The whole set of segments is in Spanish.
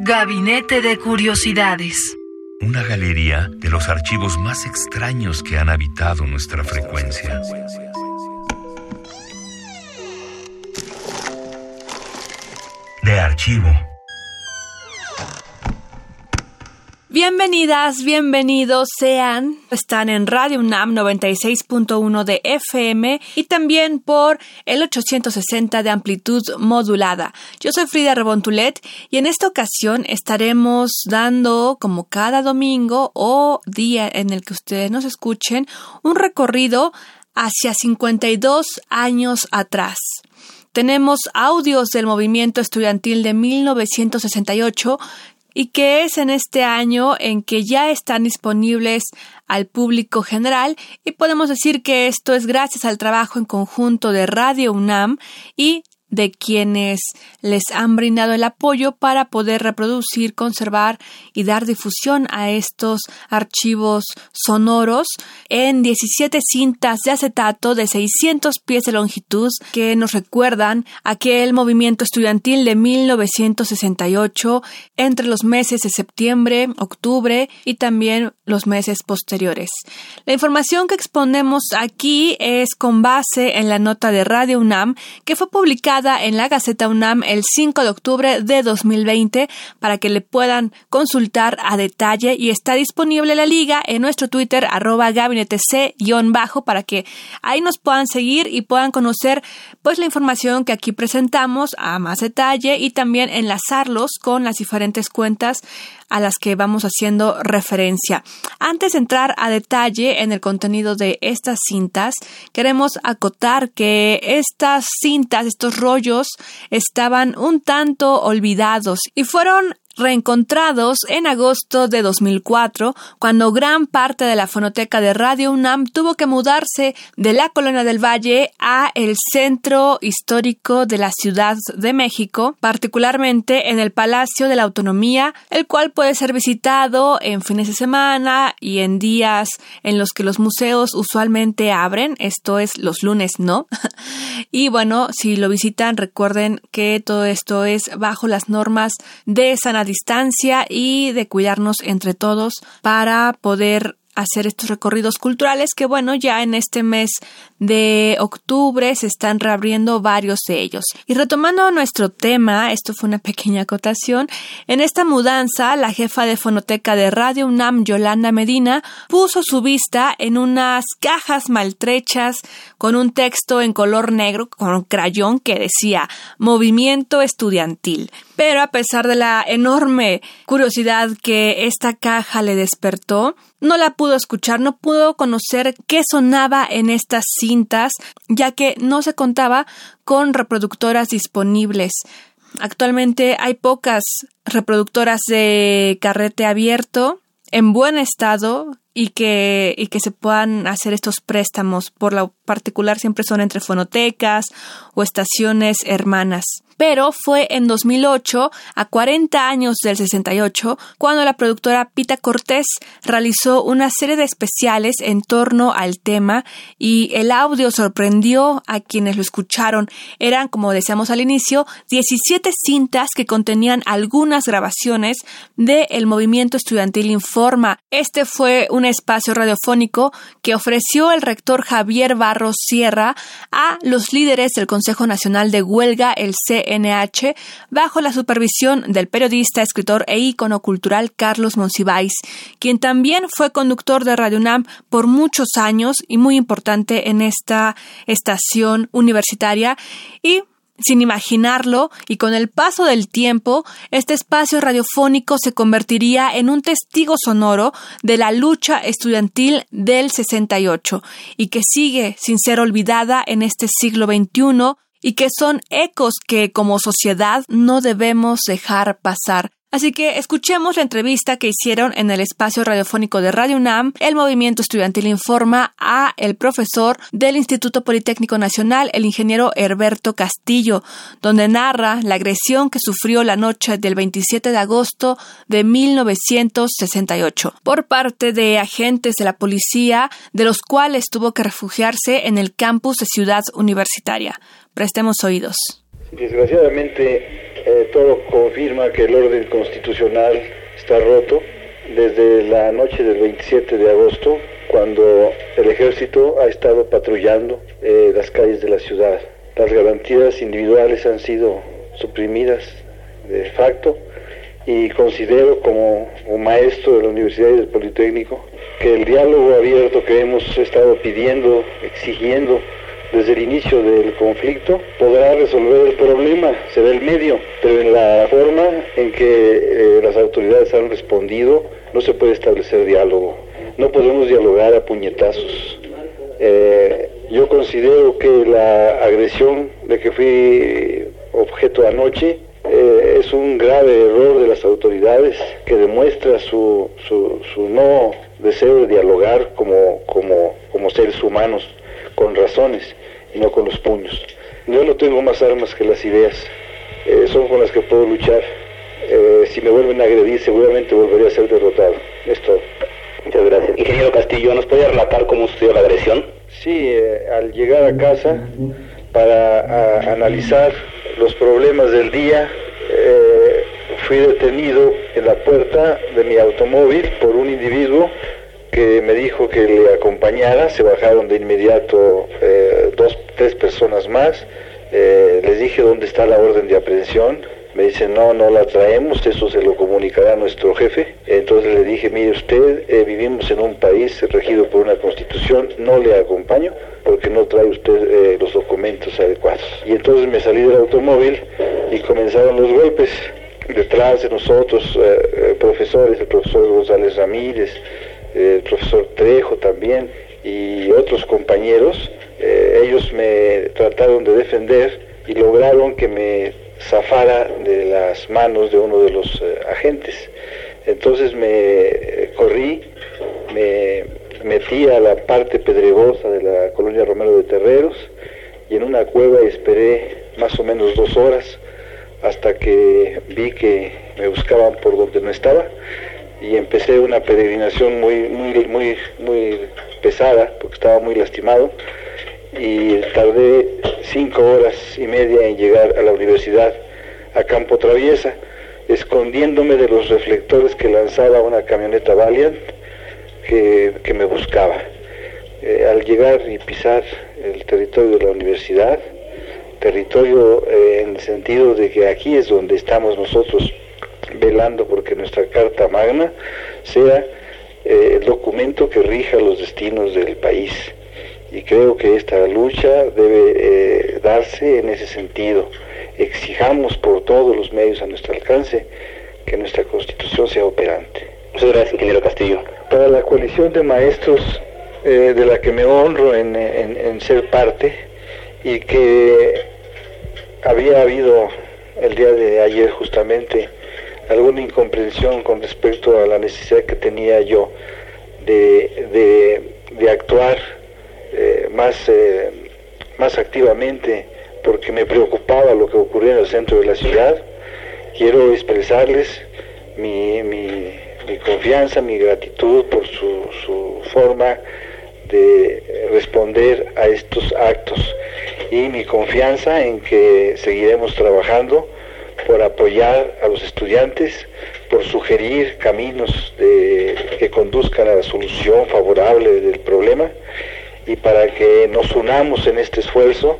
Gabinete de Curiosidades. Una galería de los archivos más extraños que han habitado nuestra frecuencia. De archivo. Bienvenidas, bienvenidos sean. Están en Radio UNAM 96.1 de FM y también por el 860 de amplitud modulada. Yo soy Frida Rebontulet y en esta ocasión estaremos dando, como cada domingo o día en el que ustedes nos escuchen, un recorrido hacia 52 años atrás. Tenemos audios del movimiento estudiantil de 1968 y que es en este año en que ya están disponibles al público general y podemos decir que esto es gracias al trabajo en conjunto de Radio UNAM y de quienes les han brindado el apoyo para poder reproducir, conservar y dar difusión a estos archivos sonoros en 17 cintas de acetato de 600 pies de longitud que nos recuerdan aquel movimiento estudiantil de 1968 entre los meses de septiembre, octubre y también los meses posteriores. La información que exponemos aquí es con base en la nota de Radio UNAM que fue publicada en la Gaceta UNAM el 5 de octubre de 2020 para que le puedan consultar a detalle. Y está disponible la liga en nuestro Twitter arroba gabinete c-bajo para que ahí nos puedan seguir y puedan conocer pues la información que aquí presentamos a más detalle y también enlazarlos con las diferentes cuentas a las que vamos haciendo referencia. Antes de entrar a detalle en el contenido de estas cintas, queremos acotar que estas cintas, estos rollos, estaban un tanto olvidados y fueron reencontrados en agosto de 2004, cuando gran parte de la fonoteca de Radio UNAM tuvo que mudarse de la Colonia del Valle a el centro histórico de la Ciudad de México, particularmente en el Palacio de la Autonomía, el cual puede ser visitado en fines de semana y en días en los que los museos usualmente abren, esto es los lunes, ¿no? y bueno, si lo visitan, recuerden que todo esto es bajo las normas de sanidad distancia y de cuidarnos entre todos para poder hacer estos recorridos culturales que bueno, ya en este mes de octubre se están reabriendo varios de ellos. Y retomando nuestro tema, esto fue una pequeña acotación, en esta mudanza la jefa de fonoteca de Radio UNAM, Yolanda Medina, puso su vista en unas cajas maltrechas con un texto en color negro con crayón que decía Movimiento Estudiantil. Pero a pesar de la enorme curiosidad que esta caja le despertó, no la pudo escuchar, no pudo conocer qué sonaba en estas cintas, ya que no se contaba con reproductoras disponibles. Actualmente hay pocas reproductoras de carrete abierto en buen estado y que, y que se puedan hacer estos préstamos. Por lo particular siempre son entre fonotecas o estaciones hermanas pero fue en 2008, a 40 años del 68, cuando la productora Pita Cortés realizó una serie de especiales en torno al tema y el audio sorprendió a quienes lo escucharon. Eran, como decíamos al inicio, 17 cintas que contenían algunas grabaciones de Movimiento Estudiantil Informa. Este fue un espacio radiofónico que ofreció el rector Javier Barros Sierra a los líderes del Consejo Nacional de Huelga, el C NH bajo la supervisión del periodista, escritor e ícono cultural Carlos Monsiváis, quien también fue conductor de Radio UNAM por muchos años y muy importante en esta estación universitaria y sin imaginarlo, y con el paso del tiempo, este espacio radiofónico se convertiría en un testigo sonoro de la lucha estudiantil del 68 y que sigue sin ser olvidada en este siglo XXI y que son ecos que como sociedad no debemos dejar pasar. Así que escuchemos la entrevista que hicieron en el espacio radiofónico de Radio UNAM. El movimiento estudiantil informa a el profesor del Instituto Politécnico Nacional, el ingeniero Herberto Castillo, donde narra la agresión que sufrió la noche del 27 de agosto de 1968 por parte de agentes de la policía, de los cuales tuvo que refugiarse en el campus de Ciudad Universitaria. Prestemos oídos. Desgraciadamente, eh, todo confirma que el orden constitucional está roto desde la noche del 27 de agosto, cuando el ejército ha estado patrullando eh, las calles de la ciudad. Las garantías individuales han sido suprimidas de facto y considero como un maestro de la Universidad y del Politécnico que el diálogo abierto que hemos estado pidiendo, exigiendo, desde el inicio del conflicto, podrá resolver el problema, será el medio, pero en la forma en que eh, las autoridades han respondido no se puede establecer diálogo. No podemos dialogar a puñetazos. Eh, yo considero que la agresión de que fui objeto anoche eh, es un grave error de las autoridades que demuestra su, su, su no deseo de dialogar como, como, como seres humanos con razones y no con los puños. Yo no tengo más armas que las ideas, eh, son con las que puedo luchar. Eh, si me vuelven a agredir, seguramente volvería a ser derrotado. Es todo. Muchas gracias. Ingeniero Castillo, ¿nos puede relatar cómo sucedió la agresión? Sí, eh, al llegar a casa para analizar los problemas del día, fui detenido en la puerta de mi automóvil por un individuo que me dijo que le acompañara, se bajaron de inmediato eh, dos, tres personas más, eh, les dije dónde está la orden de aprehensión, me dicen no, no la traemos, eso se lo comunicará nuestro jefe, entonces le dije, mire usted, eh, vivimos en un país regido por una constitución, no le acompaño porque no trae usted los documentos adecuados. Y entonces me salí del automóvil y comenzaron los golpes detrás de nosotros, profesores, el profesor González Ramírez, el profesor Trejo también y otros compañeros, eh, ellos me trataron de defender y lograron que me zafara de las manos de uno de los eh, agentes. Entonces me eh, corrí, me metí a la parte pedregosa de la colonia Romero de Terreros y en una cueva esperé más o menos dos horas hasta que vi que me buscaban por donde no estaba y empecé una peregrinación muy, muy, muy, muy pesada porque estaba muy lastimado y tardé cinco horas y media en llegar a la universidad a Campo Traviesa, escondiéndome de los reflectores que lanzaba una camioneta Valiant que, me buscaba. Eh, al llegar y pisar el territorio de la universidad, territorio eh, en el sentido de que aquí es donde estamos nosotros velando porque nuestra Carta Magna sea eh, el documento que rija los destinos del país. Y creo que esta lucha debe eh, darse en ese sentido. Exijamos por todos los medios a nuestro alcance que nuestra constitución sea operante. Muchas gracias, ingeniero Castillo. Para la coalición de maestros eh, de la que me honro en, en ser parte y que había habido el día de ayer justamente alguna incomprensión con respecto a la necesidad que tenía yo de, de, actuar eh, más, eh, más activamente porque me preocupaba lo que ocurría en el centro de la ciudad. Quiero expresarles mi, mi, confianza, mi gratitud por su, su forma de responder a estos actos y mi confianza en que seguiremos trabajando por apoyar a los estudiantes, por sugerir caminos que conduzcan a la solución favorable del problema y para que nos unamos en este esfuerzo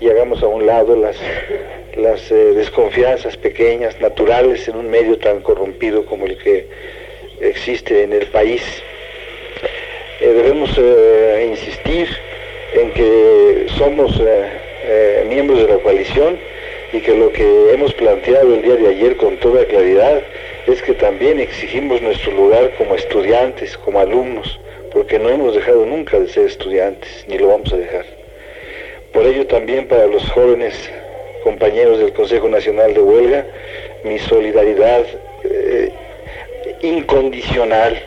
y hagamos a un lado las, las eh, desconfianzas pequeñas, naturales, en un medio tan corrompido como el que existe en el país. Eh, debemos eh, insistir en que somos miembros de la coalición, y que lo que hemos planteado el día de ayer con toda claridad es que también exigimos nuestro lugar como estudiantes, como alumnos, porque no hemos dejado nunca de ser estudiantes, ni lo vamos a dejar. Por ello también para los jóvenes compañeros del Consejo Nacional de Huelga, mi solidaridad eh, incondicional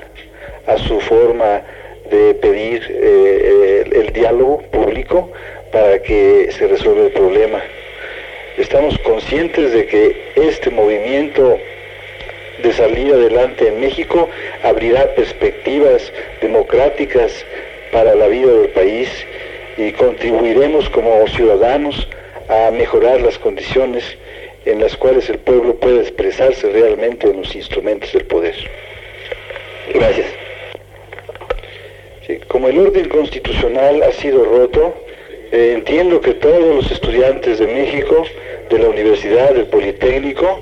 a su forma de pedir eh, el, diálogo público para que se resuelva el problema. Estamos conscientes de que este movimiento de salir adelante en México abrirá perspectivas democráticas para la vida del país y contribuiremos como ciudadanos a mejorar las condiciones en las cuales el pueblo puede expresarse realmente en los instrumentos del poder. Gracias. como el orden constitucional ha sido roto, eh, entiendo que todos los estudiantes de México, de la Universidad, del Politécnico,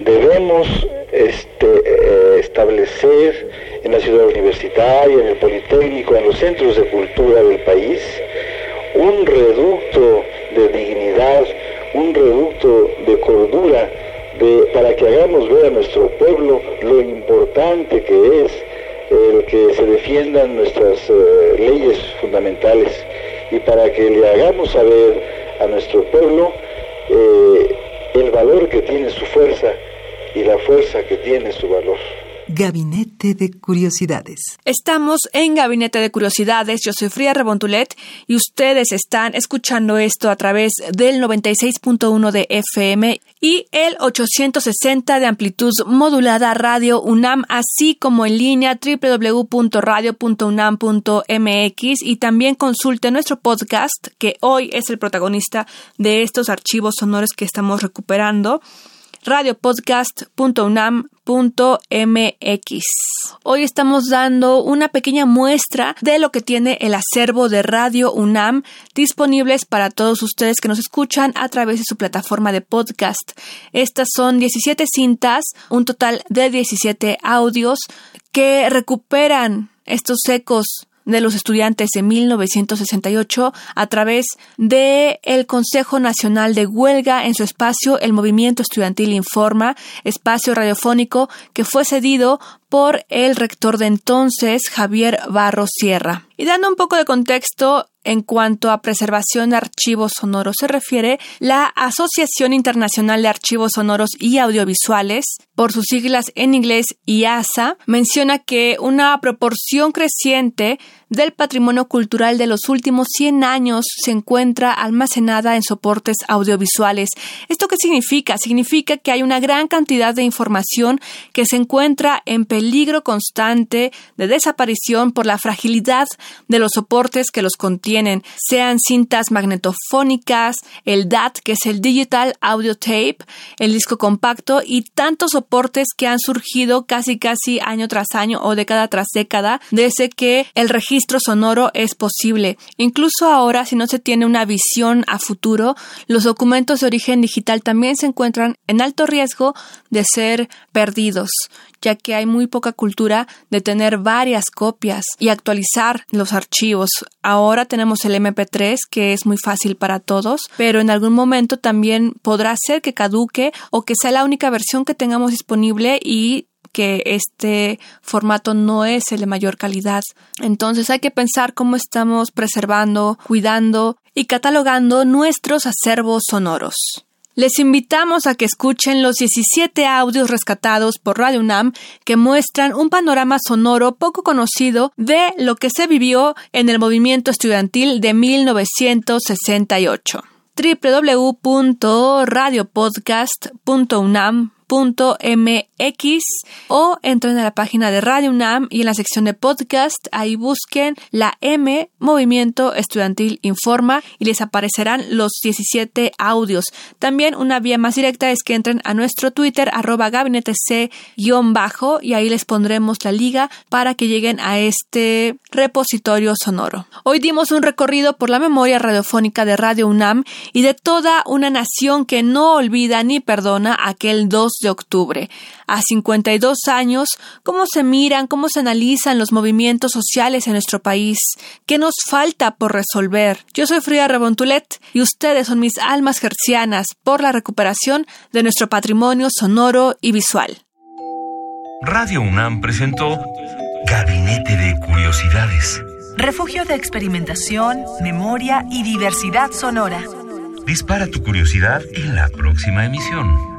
debemos este, eh, establecer en la ciudad universitaria, en el Politécnico, en los centros de cultura del país, un reducto de dignidad, un reducto de cordura, para que hagamos ver a nuestro pueblo lo importante que es el que se defiendan nuestras eh, leyes fundamentales y para que le hagamos saber a nuestro pueblo eh, el valor que tiene su fuerza y la fuerza que tiene su valor. Gabinete de Curiosidades. Estamos en Gabinete de Curiosidades. Yo soy Fría Rebontulet y ustedes están escuchando esto a través del 96.1 de FM y el 860 de amplitud modulada Radio UNAM, así como en línea www.radio.unam.mx y también consulte nuestro podcast, que hoy es el protagonista de estos archivos sonoros que estamos recuperando radiopodcast.unam.mx. Hoy estamos dando una pequeña muestra de lo que tiene el acervo de Radio UNAM disponibles para todos ustedes que nos escuchan a través de su plataforma de podcast. Estas son 17 cintas, un total de 17 audios que recuperan estos ecos de los estudiantes de 1968 a través de el Consejo Nacional de Huelga en su espacio El Movimiento Estudiantil Informa, espacio radiofónico que fue cedido por el rector de entonces, Javier Barros Sierra. Y dando un poco de contexto, en cuanto a preservación de archivos sonoros se refiere, la Asociación Internacional de Archivos Sonoros y Audiovisuales, por sus siglas en inglés IASA, menciona que una proporción creciente del patrimonio cultural de los últimos 100 años se encuentra almacenada en soportes audiovisuales. ¿Esto qué significa? Significa que hay una gran cantidad de información que se encuentra en peligro constante de desaparición por la fragilidad de los soportes que los contienen, sean cintas magnetofónicas, el DAT, que es el Digital Audio Tape, el disco compacto y tantos soportes que han surgido casi casi año tras año o década tras década desde que el registro sonoro es posible. Incluso ahora, si no se tiene una visión a futuro, los documentos de origen digital también se encuentran en alto riesgo de ser perdidos ya que hay muy poca cultura de tener varias copias y actualizar los archivos. Ahora tenemos el MP3 que es muy fácil para todos, pero en algún momento también podrá ser que caduque o que sea la única versión que tengamos disponible y que este formato no es el de mayor calidad. Entonces hay que pensar cómo estamos preservando, cuidando y catalogando nuestros acervos sonoros. Les invitamos a que escuchen los 17 audios rescatados por Radio UNAM que muestran un panorama sonoro poco conocido de lo que se vivió en el movimiento estudiantil de 1968 www.radiopodcast.unam mx o entren a la página de Radio UNAM y en la sección de podcast ahí busquen la M Movimiento Estudiantil Informa y les aparecerán los 17 audios. También una vía más directa es que entren a nuestro Twitter arroba gabinete C-bajo y ahí les pondremos la liga para que lleguen a este repositorio sonoro. Hoy dimos un recorrido por la memoria radiofónica de Radio UNAM y de toda una nación que no olvida ni perdona aquel 2 de octubre. A 52 años, ¿cómo se miran, cómo se analizan los movimientos sociales en nuestro país? ¿Qué nos falta por resolver? Yo soy Frida Rebontulet y ustedes son mis almas gercianas por la recuperación de nuestro patrimonio sonoro y visual. Radio UNAM presentó Gabinete de Curiosidades refugio de experimentación, memoria y diversidad sonora. Dispara tu curiosidad en la próxima emisión.